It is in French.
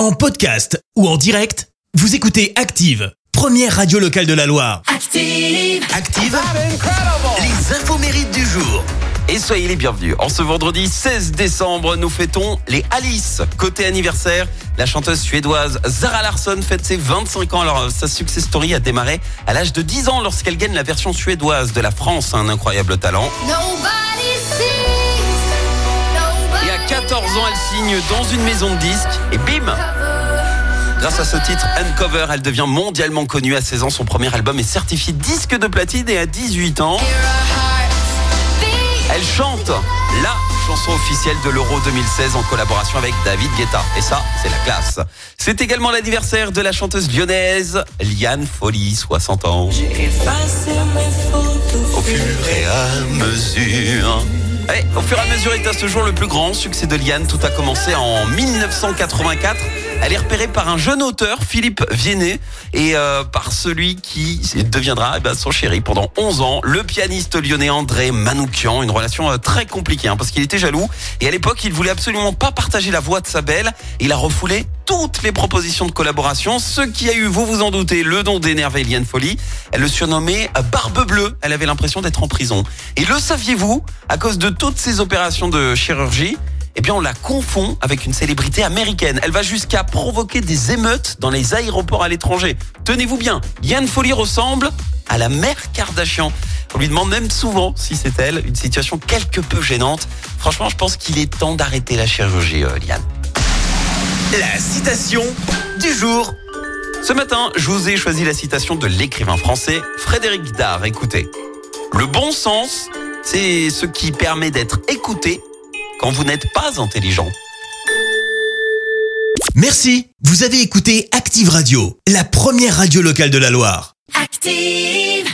En podcast ou en direct, vous écoutez Active, première radio locale de la Loire. Active. Active, les infos mérites du jour. Et soyez les bienvenus. En ce vendredi 16 décembre, nous fêtons les Alice. Côté anniversaire, la chanteuse suédoise Zara Larsson fête ses 25 ans. Alors, sa success story a démarré à l'âge de 10 ans lorsqu'elle gagne la version suédoise de la France. Un incroyable talent. Nobody sees. Nobody Et à 14 ans, elle signe dans une maison de disques. Et bim Grâce à ce titre, Uncover, elle devient mondialement connue. À 16 ans, son premier album est certifié disque de platine. Et à 18 ans, elle chante la chanson officielle de l'Euro 2016 en collaboration avec David Guetta. Et ça, c'est la classe. C'est également l'anniversaire de la chanteuse lyonnaise Liane Folly, 60 ans. Au fur et à mesure. Au fur et à mesure est à ce jour le plus grand succès de Liane. Tout a commencé en 1984. Elle est repérée par un jeune auteur, Philippe Viennet, et euh, par celui qui deviendra eh ben, son chéri pendant 11 ans, le pianiste lyonnais André Manoukian. Une relation euh, très compliquée hein, parce qu'il était jaloux et à l'époque il voulait absolument pas partager la voix de sa belle. Il a refoulé toutes les propositions de collaboration, ce qui a eu, vous vous en doutez, le don d'énerver Liane Folly. Elle le surnommait Barbe Bleue. Elle avait l'impression d'être en prison. Et le saviez-vous, à cause de toutes ces opérations de chirurgie, eh bien, on la confond avec une célébrité américaine. Elle va jusqu'à provoquer des émeutes dans les aéroports à l'étranger. Tenez-vous bien, Yann Folly ressemble à la mère Kardashian. On lui demande même souvent si c'est elle, une situation quelque peu gênante. Franchement, je pense qu'il est temps d'arrêter la chirurgie, euh, Liane. La citation du jour. Ce matin, je vous ai choisi la citation de l'écrivain français Frédéric Dard. Écoutez, le bon sens, c'est ce qui permet d'être écouté quand vous n'êtes pas intelligent. Merci, vous avez écouté Active Radio, la première radio locale de la Loire. Active.